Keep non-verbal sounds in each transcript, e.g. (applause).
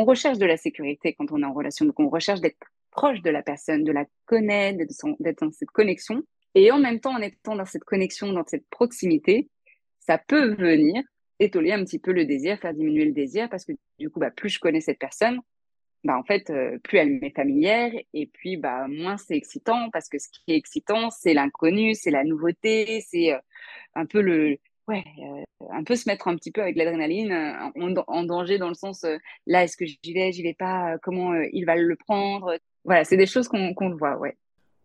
on recherche de la sécurité quand on est en relation. Donc, on recherche d'être proche de la personne, de la connaître, d'être dans cette connexion. Et en même temps, en étant dans cette connexion, dans cette proximité, ça peut venir étoler un petit peu le désir, faire diminuer le désir, parce que du coup, bah, plus je connais cette personne, bah, en fait, euh, plus elle m'est familière, et puis bah, moins c'est excitant, parce que ce qui est excitant, c'est l'inconnu, c'est la nouveauté, c'est euh, un peu le, ouais, euh, un peu se mettre un petit peu avec l'adrénaline en, danger dans le sens, là, est-ce que j'y vais, j'y vais pas, comment il va le prendre. Voilà, c'est des choses qu'on le voit, ouais.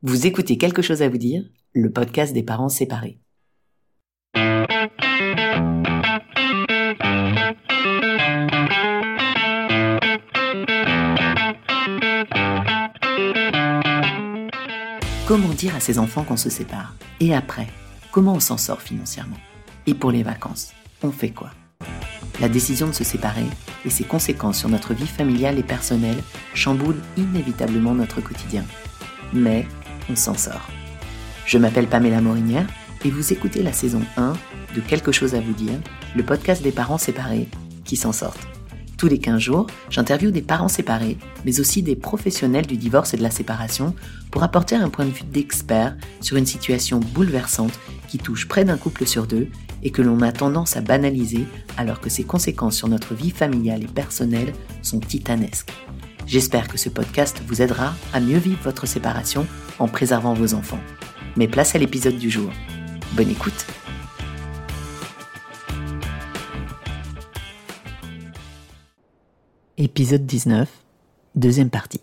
Vous écoutez quelque chose à vous dire, le podcast des parents séparés. Comment dire à ses enfants qu'on se sépare? Et après, comment on s'en sort financièrement? Et pour les vacances, on fait quoi? La décision de se séparer et ses conséquences sur notre vie familiale et personnelle chamboulent inévitablement notre quotidien. Mais on s'en sort. Je m'appelle Pamela Morinière et vous écoutez la saison 1 de Quelque chose à vous dire, le podcast des parents séparés qui s'en sortent. Tous les 15 jours, j'interviewe des parents séparés, mais aussi des professionnels du divorce et de la séparation pour apporter un point de vue d'expert sur une situation bouleversante touche près d'un couple sur deux et que l'on a tendance à banaliser alors que ses conséquences sur notre vie familiale et personnelle sont titanesques. J'espère que ce podcast vous aidera à mieux vivre votre séparation en préservant vos enfants. Mais place à l'épisode du jour. Bonne écoute Épisode 19, deuxième partie.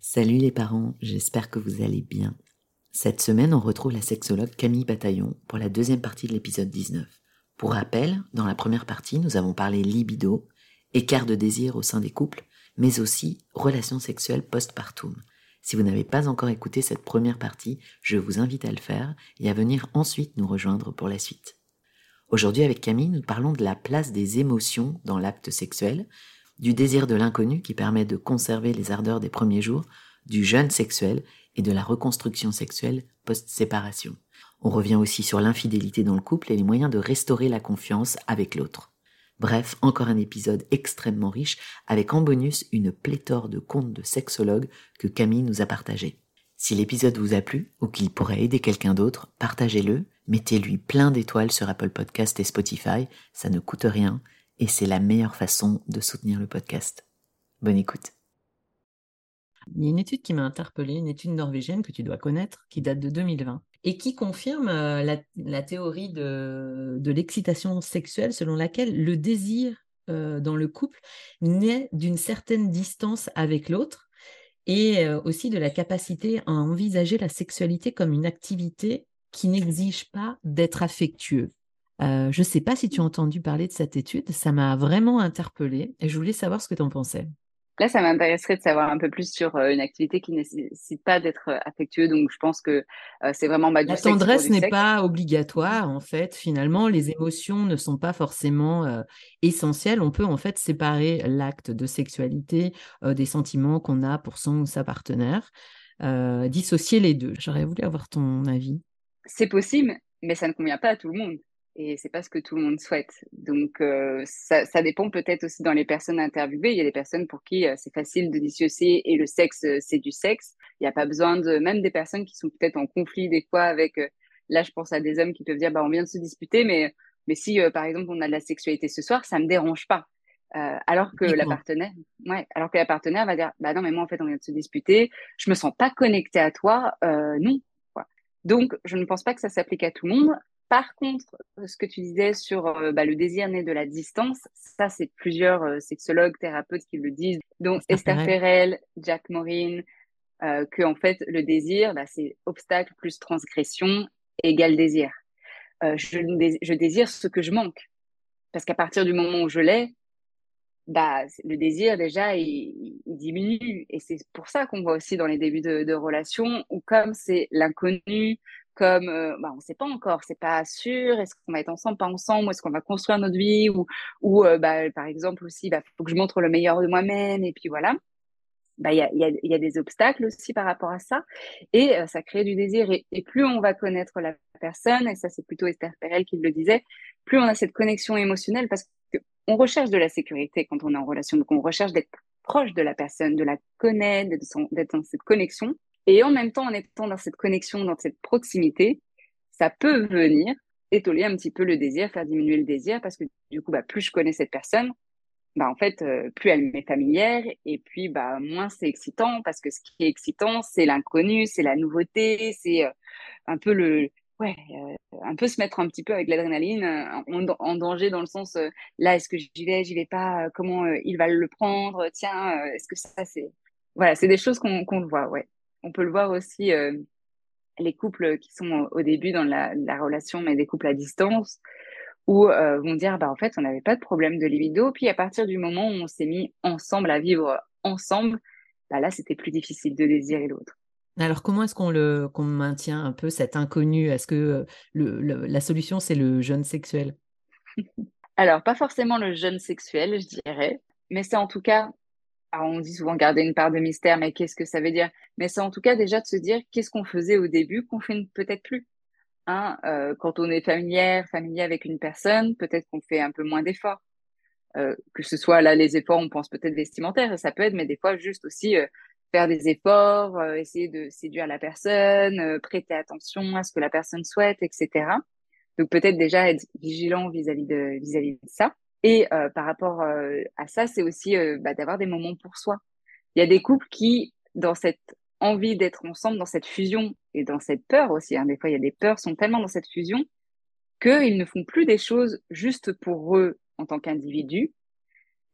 Salut les parents, j'espère que vous allez bien. Cette semaine, on retrouve la sexologue Camille Bataillon pour la deuxième partie de l'épisode 19. Pour rappel, dans la première partie, nous avons parlé libido, écart de désir au sein des couples, mais aussi relations sexuelles postpartum. Si vous n'avez pas encore écouté cette première partie, je vous invite à le faire et à venir ensuite nous rejoindre pour la suite. Aujourd'hui, avec Camille, nous parlons de la place des émotions dans l'acte sexuel, du désir de l'inconnu qui permet de conserver les ardeurs des premiers jours, du jeûne sexuel et de la reconstruction sexuelle post-séparation. On revient aussi sur l'infidélité dans le couple et les moyens de restaurer la confiance avec l'autre. Bref, encore un épisode extrêmement riche avec en bonus une pléthore de contes de sexologues que Camille nous a partagés. Si l'épisode vous a plu ou qu'il pourrait aider quelqu'un d'autre, partagez-le, mettez-lui plein d'étoiles sur Apple Podcast et Spotify, ça ne coûte rien et c'est la meilleure façon de soutenir le podcast. Bonne écoute. Il y a une étude qui m'a interpellée, une étude norvégienne que tu dois connaître, qui date de 2020, et qui confirme euh, la, théorie de, l'excitation sexuelle selon laquelle le désir euh, dans le couple naît d'une certaine distance avec l'autre et aussi de la capacité à envisager la sexualité comme une activité qui n'exige pas d'être affectueux. je ne sais pas si tu as entendu parler de cette étude, ça m'a vraiment interpellée et je voulais savoir ce que tu en pensais. Là, ça m'intéresserait de savoir un peu plus sur euh, une activité qui ne nécessite pas d'être euh, affectueux. Donc, je pense que euh, c'est vraiment bah, La tendresse n'est pas obligatoire, en fait. Finalement, les émotions ne sont pas forcément essentielles. On peut, en fait, séparer l'acte de sexualité des sentiments qu'on a pour son ou sa partenaire, dissocier les deux. J'aurais voulu avoir ton avis. C'est possible, mais ça ne convient pas à tout le monde et c'est pas ce que tout le monde souhaite. Donc euh, ça, ça, dépend peut-être aussi dans les personnes interviewées. Il y a des personnes pour qui euh, c'est facile de dissocier et le sexe euh, c'est du sexe. Il n'y a pas besoin de même des personnes qui sont peut-être en conflit des fois avec. là, je pense à des hommes qui peuvent dire bah on vient de se disputer, mais mais si par exemple on a de la sexualité ce soir, ça me dérange pas. alors que la partenaire, ouais, alors que la partenaire va dire bah non mais moi en fait on vient de se disputer, je me sens pas connectée à toi, non. Donc, je ne pense pas que ça s'applique à tout le monde. Par contre, ce que tu disais sur euh, bah, le désir né de la distance, ça, c'est plusieurs euh, sexologues, thérapeutes qui le disent, dont Esther Perel, Jack Morin, euh, que en fait, le désir, bah, c'est obstacle plus transgression égale désir. Je, je, désire ce que je manque. Parce qu'à partir du moment où je l'ai, bah, le désir, déjà, il, diminue. Et c'est pour ça qu'on voit aussi dans les débuts de, de relations, où comme c'est l'inconnu, comme euh, bah, on ne sait pas encore, c'est pas sûr, est-ce qu'on va être ensemble, pas ensemble, est-ce qu'on va construire notre vie, ou, ou euh, bah, par exemple aussi, il bah, faut que je montre le meilleur de moi-même, et puis voilà. Bah, il y, a, y, y, a, des obstacles aussi par rapport à ça, et euh, ça crée du désir. Et, et, plus on va connaître la personne, et ça c'est plutôt Esther Perel qui le disait, plus on a cette connexion émotionnelle, parce on recherche de la sécurité quand on est en relation, donc on recherche d'être proche de la personne, de la connaître, d'être dans cette connexion. Et en même temps, en étant dans cette connexion, dans cette proximité, ça peut venir étoler un petit peu le désir, faire diminuer le désir, parce que du coup, bah, plus je connais cette personne, bah, en fait, euh, plus elle m'est familière, et puis bah, moins c'est excitant, parce que ce qui est excitant, c'est l'inconnu, c'est la nouveauté, c'est euh, un peu le, ouais, euh, un peu se mettre un petit peu avec l'adrénaline en, danger dans le sens, là, est-ce que j'y vais, j'y vais pas, comment il va le prendre, tiens, est-ce que ça, c'est, voilà, c'est des choses qu'on le voit, ouais. On peut le voir aussi les couples qui sont au début dans la, relation, mais des couples à distance, où euh, vont dire, bah, en fait, on n'avait pas de problème de libido. Puis à partir du moment où on s'est mis ensemble à vivre ensemble, bah, là, c'était plus difficile de désirer l'autre. Alors, comment est-ce qu'on le qu'on maintient un peu cet inconnu? Est-ce que euh, le, la solution, c'est le jeûne sexuel? (laughs) Alors, pas forcément le jeûne sexuel, je dirais, mais c'est en tout cas on dit souvent garder une part de mystère, mais qu'est-ce que ça veut dire? Mais c'est en tout cas déjà de se dire qu'est-ce qu'on faisait au début qu'on fait peut-être plus. Hein euh, quand on est familière, familier avec une personne, peut-être qu'on fait un peu moins d'efforts. Euh, que ce soit là les efforts, on pense peut-être vestimentaires, ça peut être, mais des fois juste aussi euh, faire des efforts, essayer de séduire la personne, prêter attention à ce que la personne souhaite, etc. Donc peut-être déjà être vigilant vis-à-vis de vis-à-vis de ça. Et euh, par rapport euh, à ça, c'est aussi euh, bah, d'avoir des moments pour soi. Il y a des couples qui, dans cette envie d'être ensemble, dans cette fusion et dans cette peur aussi, hein, des fois il y a des peurs, sont tellement dans cette fusion qu'ils ne font plus des choses juste pour eux en tant qu'individus.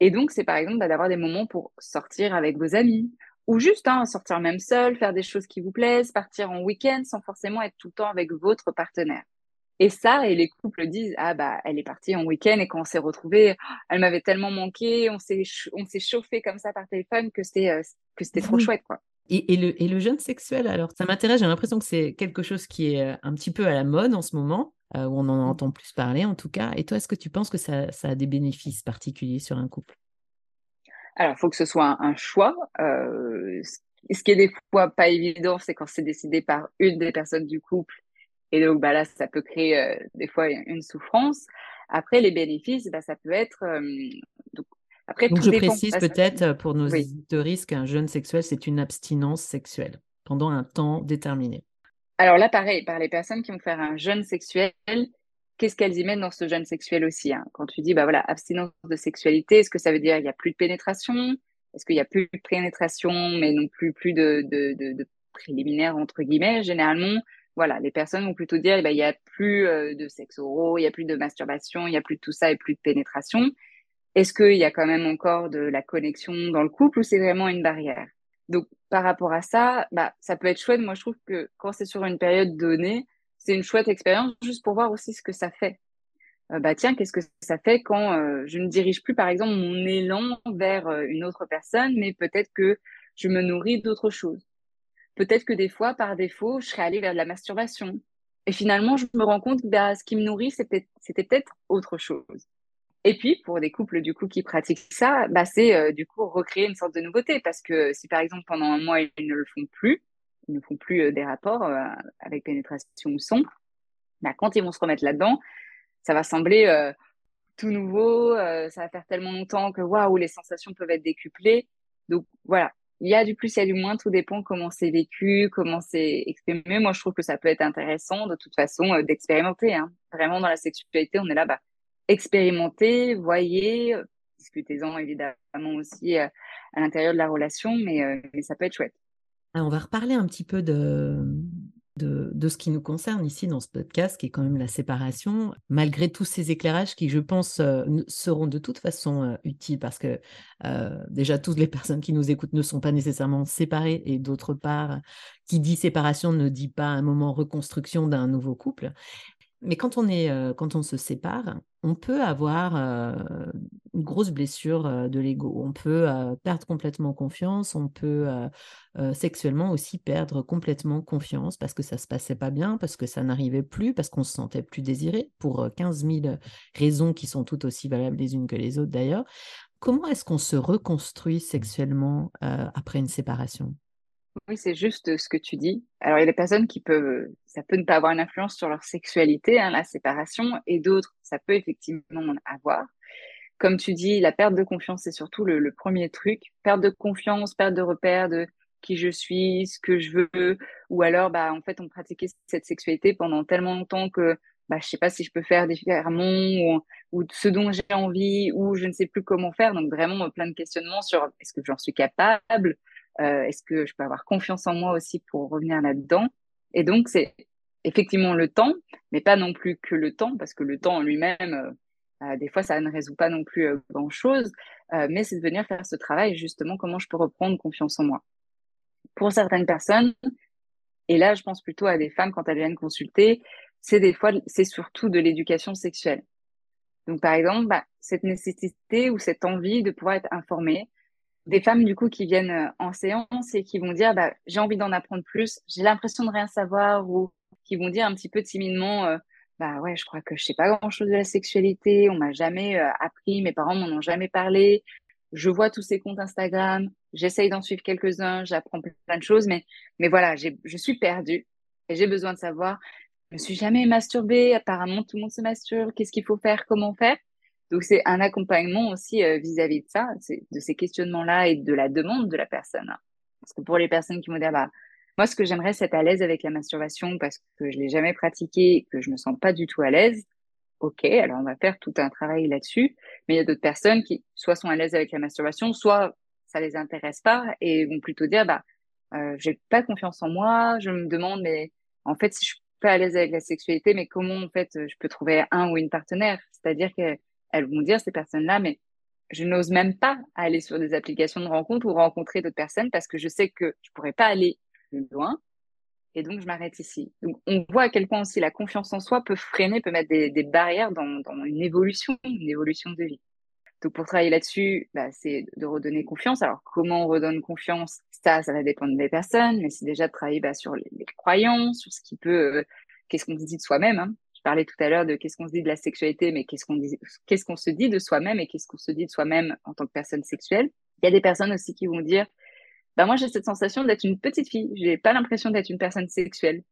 Et donc, c'est par exemple bah, d'avoir des moments pour sortir avec vos amis, ou juste hein, sortir même seul, faire des choses qui vous plaisent, partir en week-end sans forcément être tout le temps avec votre partenaire. Et ça, et les couples disent ah bah elle est partie en week-end et quand on s'est retrouvés, elle m'avait tellement manqué, on s'est on s'est chauffé comme ça par téléphone que c'était euh, que c'était trop chouette quoi. Et, et, le, et le jeûne sexuel, alors ça m'intéresse, j'ai l'impression que c'est quelque chose qui est euh, un petit peu à la mode en ce moment, euh, où on en mmh. entend plus parler en tout cas. Et toi, est-ce que tu penses que ça, ça, a des bénéfices particuliers sur un couple? Alors, il faut que ce soit un, choix. Euh, ce qui est des fois pas évident, c'est quand c'est décidé par une des personnes du couple et donc, bah là, ça peut créer euh, des fois une souffrance. Après, les bénéfices, bah, ça peut être. Euh, donc, après, donc je précise peut-être euh, pour nos oui. qu'un jeûne sexuel, c'est une abstinence sexuelle pendant un temps déterminé. Alors là, pareil, par les personnes qui vont faire un jeûne sexuel, qu'est-ce qu'elles y mettent dans ce jeûne sexuel aussi hein? Quand tu dis, bah voilà, abstinence de sexualité, est-ce que ça veut dire qu'il n'y a plus de pénétration? Est-ce qu'il n'y a plus de pénétration, mais non plus, plus de, de, de, de préliminaire, entre guillemets Généralement, voilà, les personnes vont plutôt dire, eh ben, il n'y a plus euh, de sexe oraux, il n'y a plus de masturbation, il n'y a plus de tout ça et plus de pénétration. Est-ce qu'il y a quand même encore de la connexion dans le couple ou c'est vraiment une barrière? Donc, par rapport à ça, bah, ça peut être chouette. Moi, je trouve que quand c'est sur une période donnée, c'est une chouette expérience juste pour voir aussi ce que ça fait. Euh, bah tiens, qu'est-ce que ça fait quand euh, je ne dirige plus, par exemple, mon élan vers une autre personne, mais peut-être que je me nourris d'autre chose? Peut-être que des fois, par défaut, je serais allée vers la masturbation. Et finalement, je me rends compte que bah, ce qui me nourrit, c'était peut-être autre chose. Et puis, pour des couples du coup qui pratiquent ça, bah, c'est euh, du coup recréer une sorte de nouveauté. Parce que si par exemple pendant un mois, ils ne le font plus, ils ne font plus euh, des rapports euh, avec pénétration ou son, bah, quand ils vont se remettre là-dedans, ça va sembler tout nouveau, ça va faire tellement longtemps que waouh, les sensations peuvent être décuplées. Donc voilà, il y a du plus, il y a du moins, tout dépend comment c'est vécu, comment c'est exprimé. Moi, je trouve que ça peut être intéressant, de toute façon, euh, d'expérimenter. Hein. Vraiment, dans la sexualité, on est là, bah, expérimenter, voyez, euh, discutez-en évidemment aussi euh, à l'intérieur de la relation, mais, mais ça peut être chouette. on va reparler un petit peu de, de, ce qui nous concerne ici dans ce podcast, qui est quand même la séparation, malgré tous ces éclairages qui, je pense, euh, seront de toute façon euh, utiles parce que euh, déjà, toutes les personnes qui nous écoutent ne sont pas nécessairement séparées et d'autre part, qui dit séparation ne dit pas un moment reconstruction d'un nouveau couple. Mais quand on, est, on se sépare, on peut avoir une grosse blessure de l'ego. On peut perdre complètement confiance. On peut sexuellement aussi perdre complètement confiance parce que ça se passait pas bien, parce que ça n'arrivait plus, parce qu'on se sentait plus désiré pour 15 000 raisons qui sont toutes aussi valables les unes que les autres d'ailleurs. Comment est-ce qu'on se reconstruit sexuellement après une séparation? Oui, c'est juste ce que tu dis. Alors, il y a des personnes qui peuvent, ça peut ne pas avoir une influence sur leur sexualité, hein, la séparation, et d'autres, ça peut effectivement en avoir. comme tu dis, la perte de confiance, c'est surtout le, premier truc. Perte de confiance, perte de repère de qui je suis, ce que je veux, ou alors, bah, en fait, on pratiquait cette sexualité pendant tellement longtemps que bah, je sais pas si je peux faire différemment ou, ou ce dont j'ai envie ou je ne sais plus comment faire. Donc vraiment plein de questionnements sur est-ce que j'en suis capable, euh, est-ce que je peux avoir confiance en moi aussi pour revenir là-dedans? Et donc c'est effectivement le temps, mais pas non plus que le temps parce que le temps en lui-même, euh, bah, des fois ça ne résout pas non plus euh, grand-chose, euh, mais c'est de venir faire ce travail justement comment je peux reprendre confiance en moi. Pour certaines personnes, et là je pense plutôt à des femmes quand elles viennent consulter, c'est des fois, c'est surtout de l'éducation sexuelle. Donc, par exemple, bah, cette nécessité ou cette envie de pouvoir être informée, des femmes du coup qui viennent euh, en séance et qui vont dire bah, j'ai envie d'en apprendre plus, j'ai l'impression de rien savoir ou qui vont dire un petit peu timidement euh, bah ouais je crois que je sais pas grand chose de la sexualité, on m'a jamais euh, appris, mes parents m'en ont jamais parlé, je vois tous ces comptes Instagram, j'essaye d'en suivre quelques-uns, j'apprends plein de choses, mais mais voilà je suis perdue et j'ai besoin de savoir je me suis jamais masturbée. Apparemment, tout le monde se masturbe. Qu'est-ce qu'il faut faire Comment faire? Donc, c'est un accompagnement aussi euh, vis-à-vis de ça, de ces questionnements-là et de la demande de la personne. Parce que pour les personnes qui m'ont dit, bah, moi, ce que j'aimerais, c'est être à l'aise avec la masturbation parce que je l'ai jamais pratiqué et que je me sens pas du tout à l'aise. Ok, alors on va faire tout un travail là-dessus. Mais il y a d'autres personnes qui soit sont à l'aise avec la masturbation, soit ça les intéresse pas et vont plutôt dire, bah, euh, j'ai pas confiance en moi. Je me demande, mais en fait, si je pas à l'aise avec la sexualité, mais comment en fait je peux trouver un ou une partenaire? C'est-à-dire qu'elles vont dire ces personnes-là, mais je n'ose même pas aller sur des applications de rencontre ou rencontrer d'autres personnes parce que je sais que je pourrais pas aller plus loin et donc je m'arrête ici. Donc on voit à quel point aussi la confiance en soi peut freiner, peut mettre des, barrières dans, dans, une évolution, une évolution de vie. Donc pour travailler là-dessus, bah, c'est de redonner confiance. Alors comment on redonne confiance? Ça, ça va dépendre des personnes, mais c'est déjà de travailler bah, sur les, croyances, sur ce qui peut, euh, qu'est-ce qu'on se dit de soi-même. Hein. Je parlais tout à l'heure de qu'est-ce qu'on se dit de la sexualité, mais qu'est-ce qu'on se dit de soi-même et qu'est-ce qu'on se dit de soi-même en tant que personne sexuelle. Il y a des personnes aussi qui vont dire, bah moi j'ai cette sensation d'être une petite fille, j'ai pas l'impression d'être une personne sexuelle.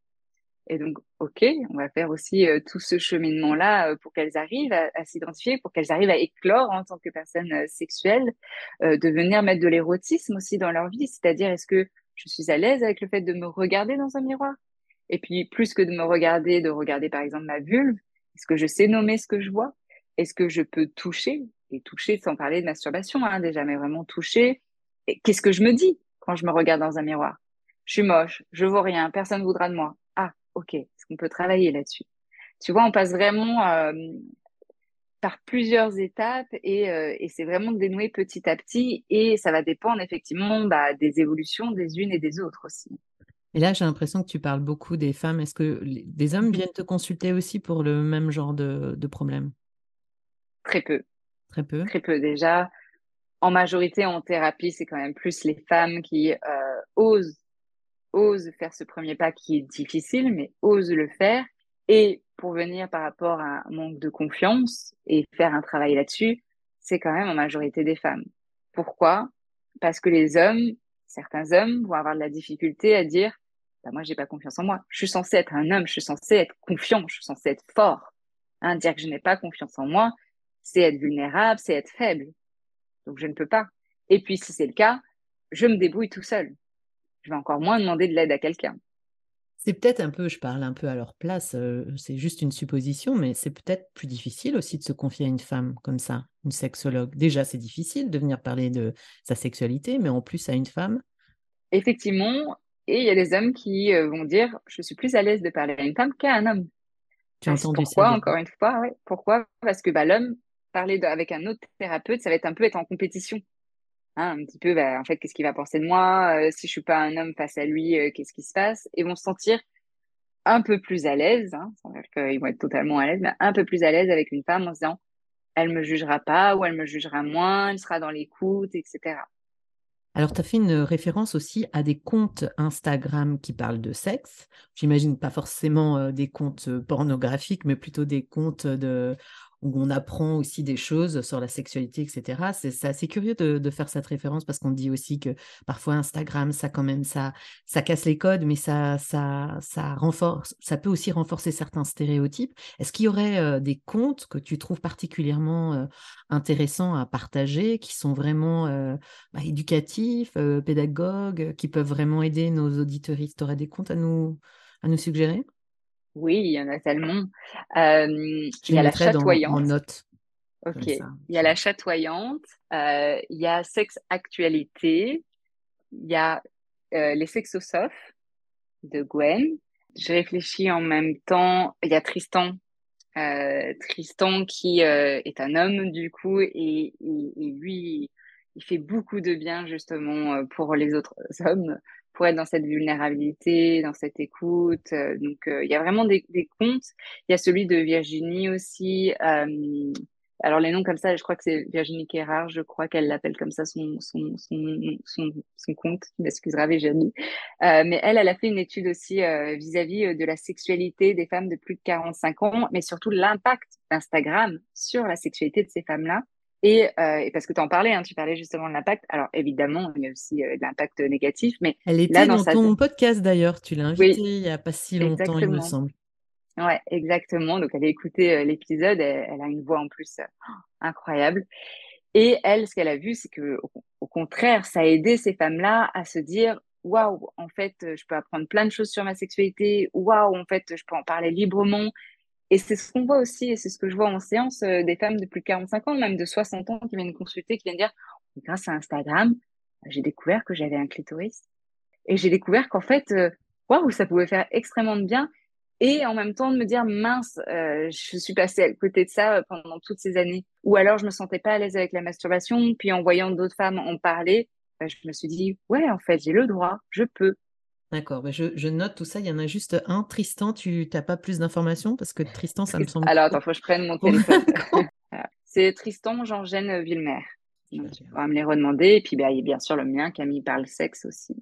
Et donc, OK, on va faire aussi euh, tout ce cheminement-là euh, pour qu'elles arrivent à, s'identifier, pour qu'elles arrivent à éclore en tant que personnes euh, sexuelles, de venir mettre de l'érotisme aussi dans leur vie. C'est-à-dire, est-ce que je suis à l'aise avec le fait de me regarder dans un miroir? Et puis, plus que de me regarder, de regarder par exemple ma vulve, est-ce que je sais nommer ce que je vois? Est-ce que je peux toucher? Et toucher sans parler de masturbation, hein, déjà, mais vraiment toucher. Qu'est-ce que je me dis quand je me regarde dans un miroir? Je suis moche, je vaux rien, personne ne voudra de moi. OK, est-ce qu'on peut travailler là-dessus? Tu vois, on passe vraiment euh, par plusieurs étapes euh, et, c'est vraiment dénoué petit à petit et ça va dépendre effectivement bah, des évolutions des unes et des autres aussi. Et là, j'ai l'impression que tu parles beaucoup des femmes. Est-ce que des hommes viennent te consulter aussi pour le même genre de, problème? Très peu. Très peu? Très peu déjà. En majorité, en thérapie, c'est quand même plus les femmes qui euh, osent ose faire ce premier pas qui est difficile, mais ose le faire. Et pour venir par rapport à un manque de confiance et faire un travail là-dessus, c'est quand même en majorité des femmes. Pourquoi? Parce que les hommes, certains hommes vont avoir de la difficulté à dire bah, moi j'ai pas confiance en moi. Je suis censé être un homme, je suis censé être confiant, je suis censé être fort. Hein, dire que je n'ai pas confiance en moi, c'est être vulnérable, c'est être faible. Donc je ne peux pas. Et puis si c'est le cas, je me débrouille tout seul je vais encore moins demander de l'aide à quelqu'un. C'est peut-être un peu, je parle un peu à leur place, euh, c'est juste une supposition, mais c'est peut-être plus difficile aussi de se confier à une femme comme ça, une sexologue. Déjà, c'est difficile de venir parler de sa sexualité, mais en plus à une femme. Effectivement, et il y a des hommes qui euh, vont dire, je suis plus à l'aise de parler à une femme qu'à un homme. Tu as entendu Pourquoi, encore une fois Pourquoi? Parce que bah, l'homme, parler avec un autre thérapeute, ça va être un peu être en compétition. Hein, un petit peu, bah, en fait, qu'est-ce qu'il va penser de moi? Euh, Si je suis pas un homme face à lui, euh, qu'est-ce qui se passe? Et vont se sentir un peu plus à l'aise, hein, sans dire qu'ils vont être totalement à l'aise, mais un peu plus à l'aise avec une femme en se disant, elle me jugera pas ou elle me jugera moins, elle sera dans l'écoute, etc. Alors, tu as fait une référence aussi à des comptes Instagram qui parlent de sexe. J'imagine pas forcément euh, des comptes pornographiques, mais plutôt des comptes de, où on apprend aussi des choses sur la sexualité, etc. C'est assez curieux de, faire cette référence parce qu'on dit aussi que parfois Instagram, ça quand même, ça, ça casse les codes, mais ça, ça, ça renforce, ça peut aussi renforcer certains stéréotypes. Est-ce qu'il y aurait euh, des comptes que tu trouves particulièrement euh, intéressants à partager, qui sont vraiment euh, bah, éducatifs, pédagogues, qui peuvent vraiment aider nos auditeuristes Tu aurais des comptes à nous, à nous suggérer? Oui, il y en a tellement. il y a la chatoyante. en note. Ok. Il y a la chatoyante. il y a Sexe Actualité. Il y a les Sexosophes de Gwen. Je réfléchis en même temps. Il y a Tristan. Tristan qui est un homme du coup et, et lui, il fait beaucoup de bien justement pour les autres hommes pour être dans cette vulnérabilité, dans cette écoute. Euh, donc, euh, il y a vraiment des, des, contes. Il y a celui de Virginie aussi. Euh, alors, les noms comme ça, je crois que c'est Virginie Kérard, je crois qu'elle l'appelle comme ça son, son, son, son, son compte. M'excusera, Virginie. mais elle, elle a fait une étude aussi vis-à-vis de la sexualité des femmes de plus de 45 ans, mais surtout l'impact d'Instagram sur la sexualité de ces femmes-là. Euh, et, parce que tu en parlais, hein, tu parlais justement de l'impact. Alors évidemment, il y a aussi euh, de l'impact négatif, mais elle était dans, ton podcast d'ailleurs. Tu l'as invitée il n'y a pas si longtemps, il me semble. Ouais, exactement. Donc elle a écouté euh, l'épisode. Elle, a une voix en plus incroyable. Et elle, ce qu'elle a vu, c'est que au, contraire, ça a aidé ces femmes-là à se dire waouh, en fait, je peux apprendre plein de choses sur ma sexualité. Waouh, en fait, je peux en parler librement. Et c'est ce qu'on voit aussi, et c'est ce que je vois en séance, euh, des femmes de plus de 45 ans, même de 60 ans, qui viennent consulter, qui viennent dire, grâce à Instagram, j'ai découvert que j'avais un clitoris. Et j'ai découvert qu'en fait, euh, waouh, ça pouvait faire extrêmement de bien. Et en même temps, de me dire, mince, euh, je suis passée à côté de ça pendant toutes ces années. Ou alors, je me sentais pas à l'aise avec la masturbation. Puis en voyant d'autres femmes en parler, je me suis dit, ouais, en fait, j'ai le droit, je peux. D'accord, bah, je, note tout ça. Il y en a juste un. Tristan, tu n'as pas plus d'informations? Parce que Tristan, ça me semble. Alors, attends, faut que je prenne mon (laughs) téléphone. (laughs) C'est Tristan Jean-Gène Villemer. on va me les redemander. Et puis, bah, il y a bien sûr le mien, Camille parle sexe aussi.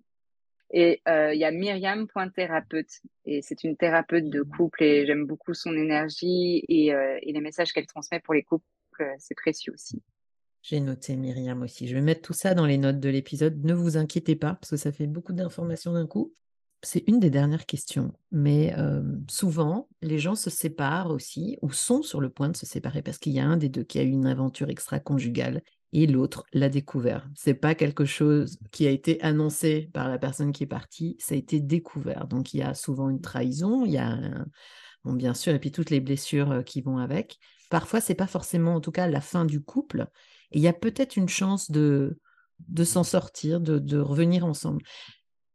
Et euh, il y a Myriam.thérapeute. Et c'est une thérapeute de couple et j'aime beaucoup son énergie et, euh, et les messages qu'elle transmet pour les couples. Euh, c'est précieux aussi. J'ai noté Myriam aussi. Je vais mettre tout ça dans les notes de l'épisode. Ne vous inquiétez pas, parce que ça fait beaucoup d'informations d'un coup c'est une des dernières questions, mais souvent, les gens se séparent aussi ou sont sur le point de se séparer parce qu'il y a un des deux qui a eu une aventure extra-conjugale et l'autre l'a découvert. C'est pas quelque chose qui a été annoncé par la personne qui est partie, ça a été découvert. Donc il y a souvent une trahison, il y a bien sûr et puis toutes les blessures qui vont avec. Parfois c'est pas forcément en tout cas la fin du couple et il y a peut-être une chance de de s'en sortir, de revenir ensemble.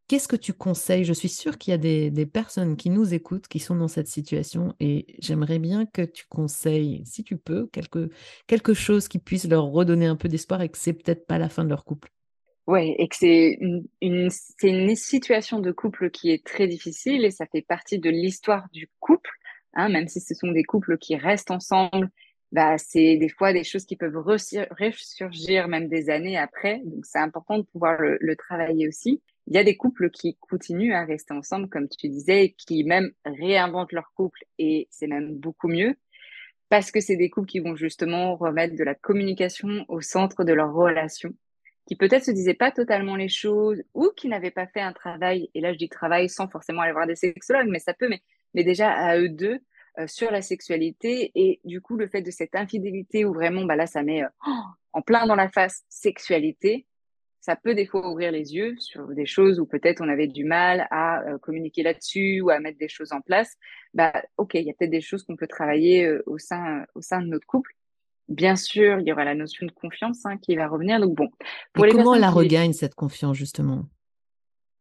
Qu'est-ce que tu conseilles? Je suis sûre qu'il y a des, personnes qui nous écoutent, qui sont dans cette situation, et j'aimerais bien que tu conseilles, si tu peux, quelque, chose qui puisse leur redonner un peu d'espoir et que c'est peut-être pas la fin de leur couple. Oui, et que c'est une situation de couple qui est très difficile et ça fait partie de l'histoire du couple, hein, même si ce sont des couples qui restent ensemble bah, c'est des fois des choses qui peuvent ressurgir même des années après. Donc, c'est important de pouvoir le, le, travailler aussi. Il y a des couples qui continuent à rester ensemble, comme tu disais, qui même réinventent leur couple et c'est même beaucoup mieux parce que c'est des couples qui vont justement remettre de la communication au centre de leur relation, qui peut-être se disaient pas totalement les choses ou qui n'avaient pas fait un travail, et là je dis travail sans forcément aller voir des sexologues, mais ça peut, mais, mais déjà à eux deux, sur la sexualité et du coup le fait de cette infidélité où vraiment bah là ça met euh, en plein dans la face sexualité ça peut des fois ouvrir les yeux sur des choses où peut-être on avait du mal à euh, communiquer là-dessus ou à mettre des choses en place. Bah ok il y a peut-être des choses qu'on peut travailler au sein au sein de notre couple. Bien sûr il y aura la notion de confiance hein, qui va revenir. Donc bon pour comment on la regagne cette confiance justement?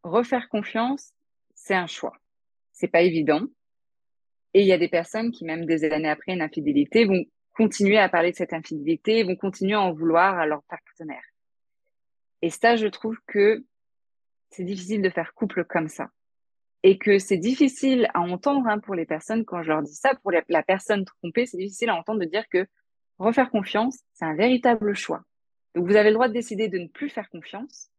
Refaire confiance c'est un choix. C'est pas évident et il y a des personnes qui, même des années après une infidélité, vont continuer à parler de cette infidélité, vont continuer à en vouloir à leur partenaire. Et ça, je trouve que c'est difficile de faire couple comme ça. Et que c'est difficile à entendre hein, pour les personnes quand je leur dis ça, pour la personne trompée, c'est difficile à entendre de dire que refaire confiance, c'est un véritable choix. Donc vous avez le droit de décider de ne plus faire confiance.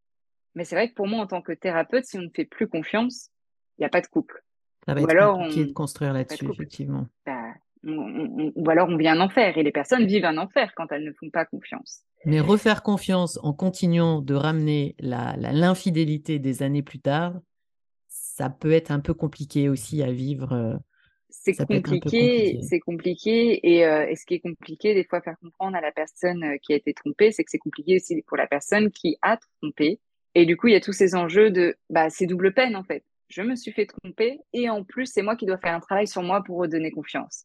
Mais c'est vrai que pour moi, en tant que thérapeute, si on ne fait plus confiance, il n'y a pas de couple. Ça va être alors, compliqué de construire là-dessus, effectivement. Bah, ou alors on vit un enfer. Et les personnes vivent un enfer quand elles ne font pas confiance. Mais refaire confiance en continuant de ramener l'infidélité des années plus tard, ça peut être un peu compliqué aussi à vivre. Euh, c'est compliqué, c'est compliqué. Et, euh, et, ce qui est compliqué, des fois, faire comprendre à la personne euh, qui a été trompée, c'est que c'est compliqué aussi pour la personne qui a trompé. Et du coup, il y a tous ces enjeux de, bah, c'est double peine, en fait. Je me suis fait tromper et en plus, c'est moi qui dois faire un travail sur moi pour redonner confiance.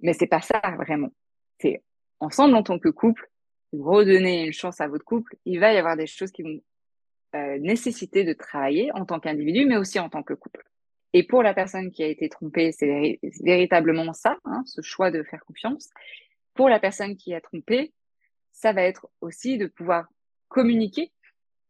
Mais c'est pas ça, vraiment. C'est ensemble, en tant que couple, redonner une chance à votre couple, il va y avoir des choses qui vont euh, nécessiter de travailler en tant qu'individu, mais aussi en tant que couple. Et pour la personne qui a été trompée, c'est véritablement ça, hein, ce choix de faire confiance. Pour la personne qui a trompé, ça va être aussi de pouvoir communiquer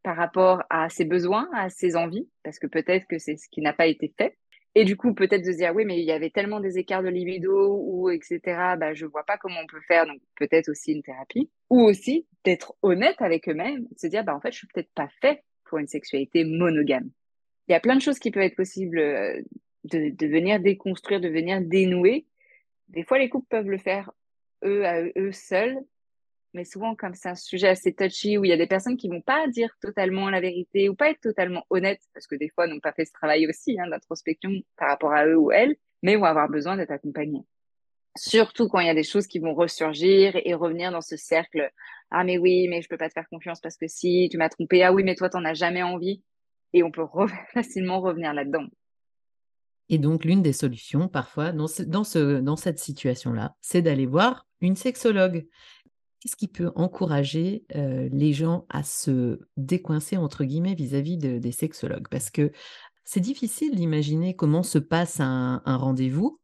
par rapport à ses besoins, à ses envies, parce que peut-être que c'est ce qui n'a pas été fait. Et du coup, peut-être de se dire, oui, mais il y avait tellement des écarts de libido ou etc., bah, je vois pas comment on peut faire, donc peut-être aussi une thérapie. Ou aussi d'être honnête avec eux-mêmes, de se dire, bah, en fait, je suis peut-être pas fait pour une sexualité monogame il y a plein de choses qui peuvent être possibles euh, de, de venir déconstruire, de venir dénouer. Des fois, les couples peuvent le faire eux à eux, seuls, mais souvent, comme c'est un sujet assez touchy où il y a des personnes qui vont pas dire totalement la vérité ou pas être totalement honnêtes, parce que des fois, n'ont pas fait ce travail aussi hein, d'introspection par rapport à eux ou elles, mais vont avoir besoin d'être accompagnés. Surtout quand il y a des choses qui vont ressurgir et revenir dans ce cercle. Ah, mais oui, mais je peux pas te faire confiance parce que si tu m'as trompé. Ah oui, mais toi, t'en as jamais envie et on peut (laughs) facilement revenir là-dedans. Et donc, l'une des solutions, parfois, dans, ce, dans cette situation-là, c'est d'aller voir une sexologue. Qu'est-ce qui peut encourager euh, les gens à se décoincer, entre guillemets, vis-à-vis des sexologues? Parce que c'est difficile d'imaginer comment se passe un, rendez-vous,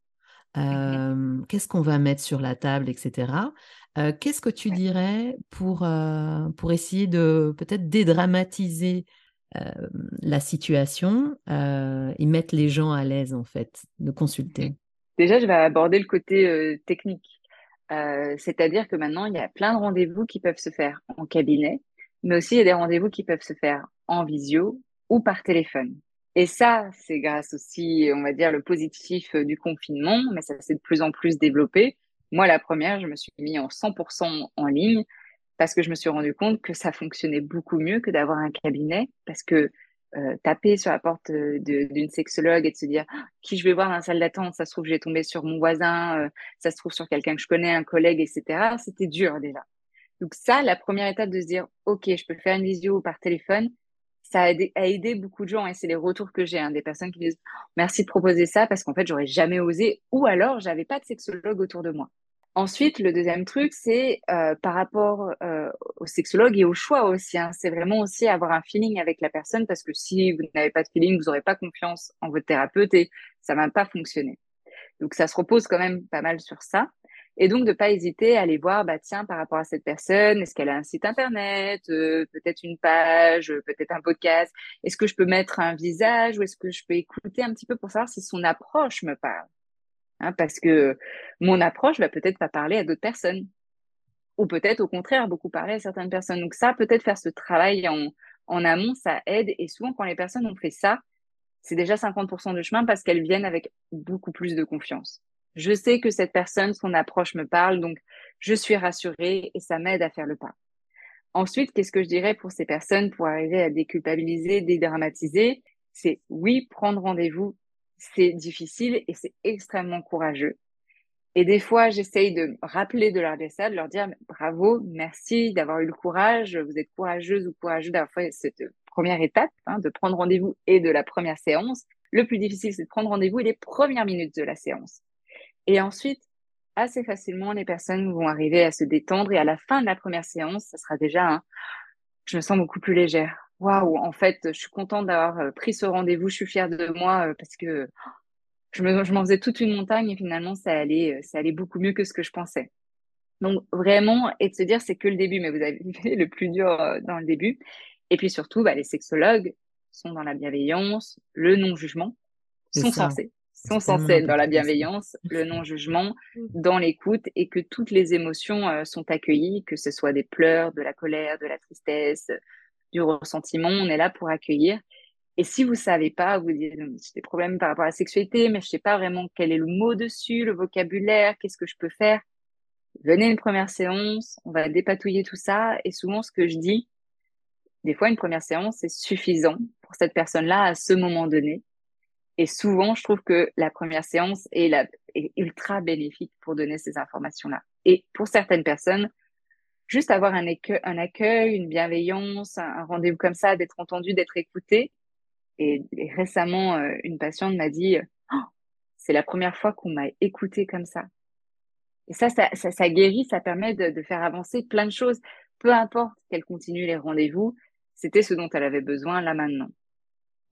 euh, qu'est-ce qu'on va mettre sur la table, etc. Euh, qu'est-ce que tu dirais pour, pour essayer de peut-être dédramatiser la situation et mettre les gens à l'aise, en fait, de consulter? Déjà, je vais aborder le côté euh. C'est-à-dire que maintenant, il y a plein de rendez-vous qui peuvent se faire en cabinet, mais aussi il y a des rendez-vous qui peuvent se faire en visio ou par téléphone. Et ça, c'est grâce aussi, on va dire, le positif du confinement, mais ça s'est de plus en plus développé. Moi, la première, je me suis mis en 100% en ligne parce que je me suis rendu compte que ça fonctionnait beaucoup mieux que d'avoir un cabinet, parce que euh, taper sur la porte euh, d'une sexologue et de se dire ah, qui je vais voir dans la salle d'attente, ça se trouve j'ai tombé sur mon voisin, euh, ça se trouve sur quelqu'un que je connais, un collègue, etc. C'était dur déjà. Donc ça, la première étape de se dire ok, je peux faire une visio par téléphone, ça a aidé, beaucoup de gens et c'est les retours que j'ai, hein, des personnes qui disent merci de proposer ça parce qu'en fait j'aurais jamais osé ou alors j'avais pas de sexologue autour de moi. Ensuite, le deuxième truc, c'est euh, par rapport euh, au sexologue et au choix aussi. Hein. c'est vraiment aussi avoir un feeling avec la personne parce que si vous n'avez pas de feeling, vous n'aurez pas confiance en votre thérapeute et ça va pas fonctionner. Donc, ça se repose quand même pas mal sur ça. Et donc, de pas hésiter à aller voir, bah tiens, par rapport à cette personne, est-ce qu'elle a un site internet, euh, peut-être une page, peut-être un podcast? Est-ce que je peux mettre un visage ou est-ce que je peux écouter un petit peu pour savoir si son approche me parle? Hein, parce que mon approche va peut-être pas parler à d'autres personnes. Ou peut-être au contraire beaucoup parler à certaines personnes. Donc ça, peut-être faire ce travail en, en amont, ça aide. Et souvent, quand les personnes ont fait ça, c'est déjà 50% de chemin parce qu'elles viennent avec beaucoup plus de confiance. Je sais que cette personne, son approche me parle, donc je suis rassurée et ça m'aide à faire le pas. Ensuite, qu'est-ce que je dirais pour ces personnes pour arriver à déculpabiliser, dédramatiser? C'est oui, prendre rendez-vous, c'est difficile et c'est extrêmement courageux. Et des fois, j'essaye de rappeler de leur ça, de leur dire bravo, merci d'avoir eu le courage, vous êtes courageuse ou courageux d'avoir fait cette première étape, hein, de prendre rendez-vous et de la première séance. Le plus difficile, c'est de prendre rendez-vous et les premières minutes de la séance. Et ensuite, assez facilement, les personnes vont arriver à se détendre et à la fin de la première séance, ça sera déjà un, je me sens beaucoup plus légère waouh, en fait, je suis contente d'avoir euh, pris ce rendez-vous, je suis fière de moi euh, parce que je m'en faisais toute une montagne et finalement, ça allait, euh, ça allait beaucoup mieux que ce que je pensais. Donc, vraiment, et de se dire, c'est que le début, mais vous avez (laughs) fait le plus dur dans le début. Et puis surtout, bah, les sexologues sont dans la bienveillance, le non-jugement, sont censés sont censés être dans la bienveillance, le (laughs) non-jugement, mmh. dans l'écoute et que toutes les émotions sont accueillies, que ce soit des pleurs, de la colère, de la tristesse, du ressentiment, on est là pour accueillir Et si vous savez pas, vous dites, j'ai des problèmes par rapport à la sexualité, mais je sais pas vraiment quel est le mot dessus, le vocabulaire, qu'est-ce que je peux faire. Venez une première séance, on va dépatouiller tout ça. Et souvent, ce que je dis, des fois, une première séance, c'est suffisant pour cette personne-là à ce moment donné. Et souvent, je trouve que la première séance est, ultra bénéfique pour donner ces informations-là. Et pour certaines personnes, juste avoir un, accueil, une bienveillance, un, rendez-vous comme ça, d'être entendu, d'être écouté. Et, récemment, euh, une patiente m'a dit, oh, c'est la première fois qu'on m'a écouté comme ça. Et ça, ça, ça, guérit, ça permet de, de, faire avancer plein de choses. Peu importe qu'elle continue les rendez-vous, c'était ce dont elle avait besoin là maintenant.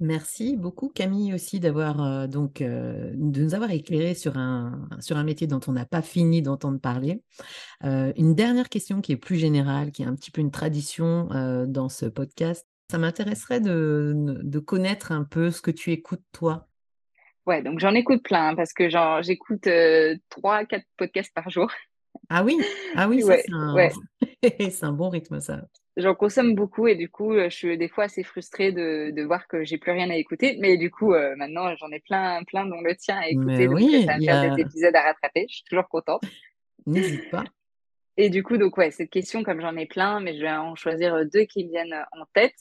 Merci beaucoup Camille aussi d'avoir euh, donc euh, de nous avoir éclairé sur un sur un métier dont on n'a pas fini d'entendre parler. Euh, une dernière question qui est plus générale, qui est un petit peu une tradition dans ce podcast. Ça m'intéresserait de, de, connaître un peu ce que tu écoutes toi. Ouais, donc j'en écoute plein hein, parce que genre j'écoute trois quatre podcasts par jour. Ah oui, ah oui, c'est un... Ouais. (laughs) un bon rythme ça j'en consomme beaucoup et du coup, euh, je suis des fois assez frustrée de, de voir que j'ai plus rien à écouter. Mais du coup, euh, maintenant, j'en ai plein, plein dont le tien à écouter. donc, oui, ça va faire des épisodes à rattraper. Je suis toujours contente. N'hésite pas. (laughs) Et du coup, donc ouais, cette question, comme j'en ai plein, mais je vais en choisir deux qui me viennent en tête.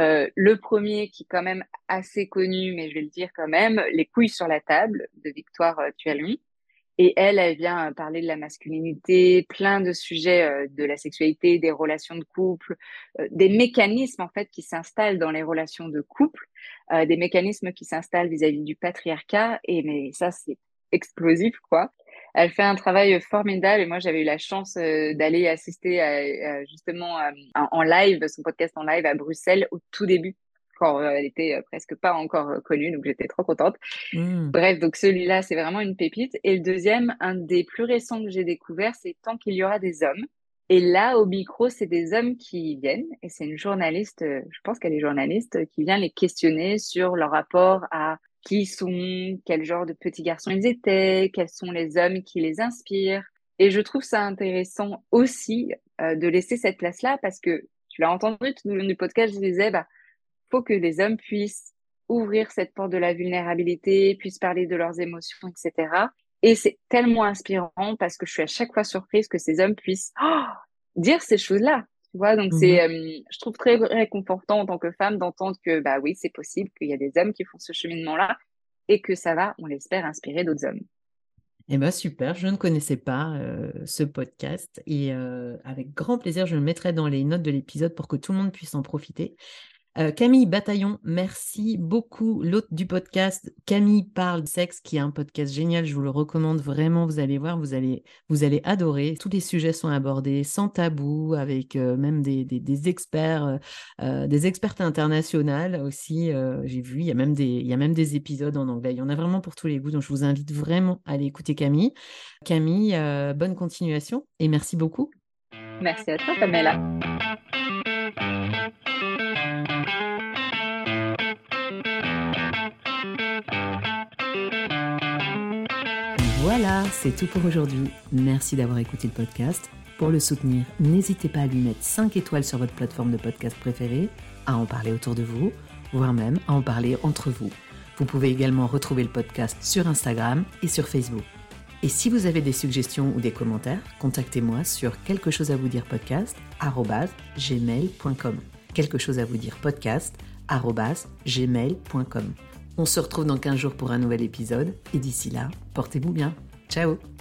Euh, le premier qui est quand même assez connu, mais je vais le dire quand même, Les couilles sur la table de Victoire Tualon. Et elle, elle vient euh, parler de la masculinité, plein de sujets euh, de la sexualité, des relations de couple, euh, des mécanismes en fait qui s'installent dans les relations de couple, des mécanismes qui s'installent vis-à-vis du patriarcat. Et mais ça, c'est explosif quoi. Elle fait un travail formidable et moi j'avais eu la chance d'aller assister à, justement en live, son podcast en live à Bruxelles au tout début quand euh, elle était euh, presque pas encore euh, connue, donc j'étais trop contente. Mmh. Bref, donc celui-là, c'est vraiment une pépite. Et le deuxième, un des plus récents que j'ai découvert, c'est Tant qu'il y aura des hommes. Et là, au micro, c'est des hommes qui viennent, et c'est une journaliste, je pense qu'elle est journaliste, qui vient les questionner sur leur rapport à qui sont, quel genre de petits garçons ils étaient, quels sont les hommes qui les inspirent. Et je trouve ça intéressant aussi de laisser cette place-là parce que tu l'as entendu tout au long du podcast, je disais, bah, faut que les hommes puissent ouvrir cette porte de la vulnérabilité, puissent parler de leurs émotions, etc. Et c'est tellement inspirant parce que je suis à chaque fois surprise que ces hommes puissent oh, dire ces choses-là. Tu vois, donc c'est, mhm. euh, je trouve très réconfortant en tant que femme d'entendre que bah oui, c'est possible qu'il y a des hommes qui font ce cheminement-là et que ça va, on l'espère, inspirer d'autres hommes. Eh bien, super, je ne connaissais pas euh, ce podcast et euh, avec grand plaisir, je le mettrai dans les notes de l'épisode pour que tout le monde puisse en profiter. Euh, Camille Bataillon, merci beaucoup. L'hôte du podcast, Camille parle sexe, qui est un podcast génial. Je vous le recommande vraiment. Vous allez voir, vous allez, vous allez adorer. Tous les sujets sont abordés sans tabou, avec euh, même des, des, experts, euh, des expertes internationales aussi. J'ai vu, il y a même des, il y a même des épisodes en anglais. Il y en a vraiment pour tous les goûts. Donc, je vous invite vraiment à aller écouter Camille. Camille, bonne continuation et merci beaucoup. Merci à toi, Pamela. C'est tout pour aujourd'hui. Merci d'avoir écouté le podcast. Pour le soutenir, n'hésitez pas à lui mettre 5 étoiles sur votre plateforme de podcast préférée, à en parler autour de vous, voire même à en parler entre vous. Vous pouvez également retrouver le podcast sur Instagram et sur Facebook. Et si vous avez des suggestions ou des commentaires, contactez-moi sur quelque chose à vous dire podcast gmail.com. Quelque chose à vous dire. On se retrouve dans 15 jours pour un nouvel épisode et d'ici là, portez-vous bien. Ciao